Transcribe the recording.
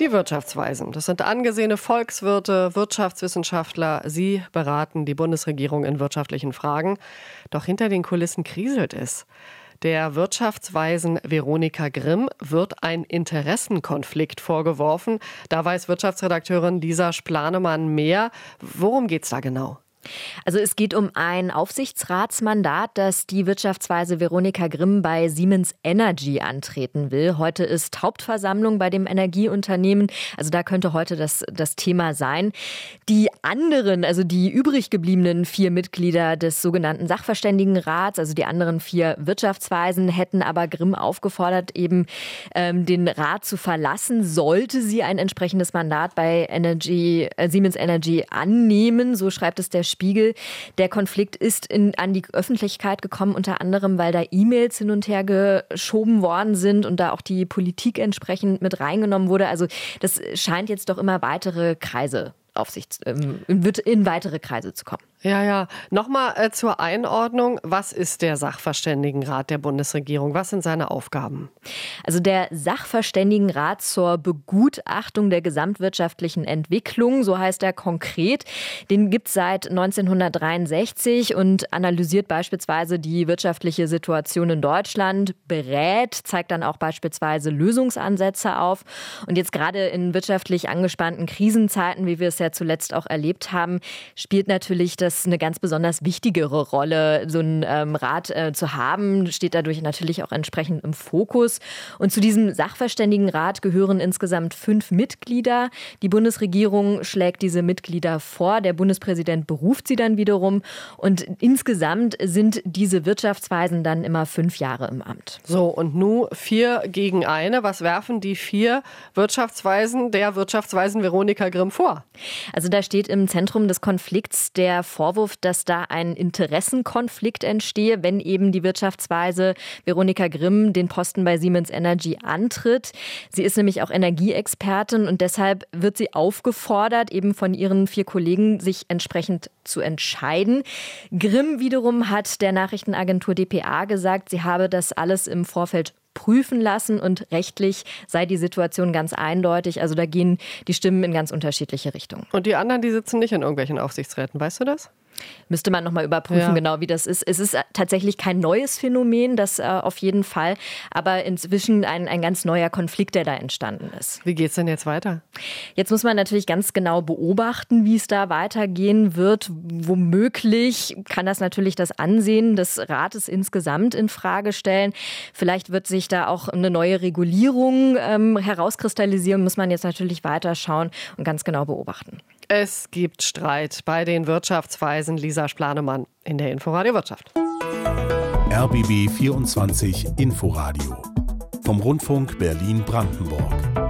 Die Wirtschaftsweisen. Das sind angesehene Volkswirte, Wirtschaftswissenschaftler. Sie beraten die Bundesregierung in wirtschaftlichen Fragen. Doch hinter den Kulissen kriselt es. Der Wirtschaftsweisen Veronika Grimm wird ein Interessenkonflikt vorgeworfen. Da weiß Wirtschaftsredakteurin Lisa Splanemann mehr. Worum geht's da genau? Also es geht um ein Aufsichtsratsmandat, das die Wirtschaftsweise Veronika Grimm bei Siemens Energy antreten will. Heute ist Hauptversammlung bei dem Energieunternehmen. Also da könnte heute das, das Thema sein. Die anderen, also die übrig gebliebenen vier Mitglieder des sogenannten Sachverständigenrats, also die anderen vier Wirtschaftsweisen, hätten aber Grimm aufgefordert, eben ähm, den Rat zu verlassen, sollte sie ein entsprechendes Mandat bei Energy, äh, Siemens Energy annehmen. So schreibt es der Spiegel. Der Konflikt ist in, an die Öffentlichkeit gekommen, unter anderem, weil da E-Mails hin und her geschoben worden sind und da auch die Politik entsprechend mit reingenommen wurde. Also das scheint jetzt doch immer weitere Kreise auf sich, ähm, wird in weitere Kreise zu kommen. Ja, ja. Nochmal äh, zur Einordnung. Was ist der Sachverständigenrat der Bundesregierung? Was sind seine Aufgaben? Also der Sachverständigenrat zur Begutachtung der gesamtwirtschaftlichen Entwicklung, so heißt er konkret. Den gibt es seit 1963 und analysiert beispielsweise die wirtschaftliche Situation in Deutschland, berät, zeigt dann auch beispielsweise Lösungsansätze auf. Und jetzt gerade in wirtschaftlich angespannten Krisenzeiten, wie wir es ja zuletzt auch erlebt haben, spielt natürlich das das eine ganz besonders wichtigere Rolle, so einen ähm, Rat äh, zu haben, steht dadurch natürlich auch entsprechend im Fokus. Und zu diesem Sachverständigenrat gehören insgesamt fünf Mitglieder. Die Bundesregierung schlägt diese Mitglieder vor, der Bundespräsident beruft sie dann wiederum und insgesamt sind diese Wirtschaftsweisen dann immer fünf Jahre im Amt. So, und nun vier gegen eine. Was werfen die vier Wirtschaftsweisen der Wirtschaftsweisen Veronika Grimm vor? Also da steht im Zentrum des Konflikts der Vorwurf, dass da ein Interessenkonflikt entstehe, wenn eben die Wirtschaftsweise Veronika Grimm den Posten bei Siemens Energy antritt. Sie ist nämlich auch Energieexpertin und deshalb wird sie aufgefordert, eben von ihren vier Kollegen sich entsprechend zu entscheiden. Grimm wiederum hat der Nachrichtenagentur dpa gesagt, sie habe das alles im Vorfeld prüfen lassen und rechtlich sei die Situation ganz eindeutig. Also da gehen die Stimmen in ganz unterschiedliche Richtungen. Und die anderen, die sitzen nicht in irgendwelchen Aufsichtsräten, weißt du das? Müsste man nochmal überprüfen, ja. genau wie das ist. Es ist tatsächlich kein neues Phänomen, das äh, auf jeden Fall, aber inzwischen ein, ein ganz neuer Konflikt, der da entstanden ist. Wie geht es denn jetzt weiter? Jetzt muss man natürlich ganz genau beobachten, wie es da weitergehen wird. Womöglich kann das natürlich das Ansehen des Rates insgesamt in Frage stellen. Vielleicht wird sich da auch eine neue Regulierung ähm, herauskristallisieren, muss man jetzt natürlich weiter schauen und ganz genau beobachten. Es gibt Streit bei den Wirtschaftsweisen Lisa Splanemann in der Inforadio Wirtschaft. RBB 24 Inforadio vom Rundfunk Berlin-Brandenburg.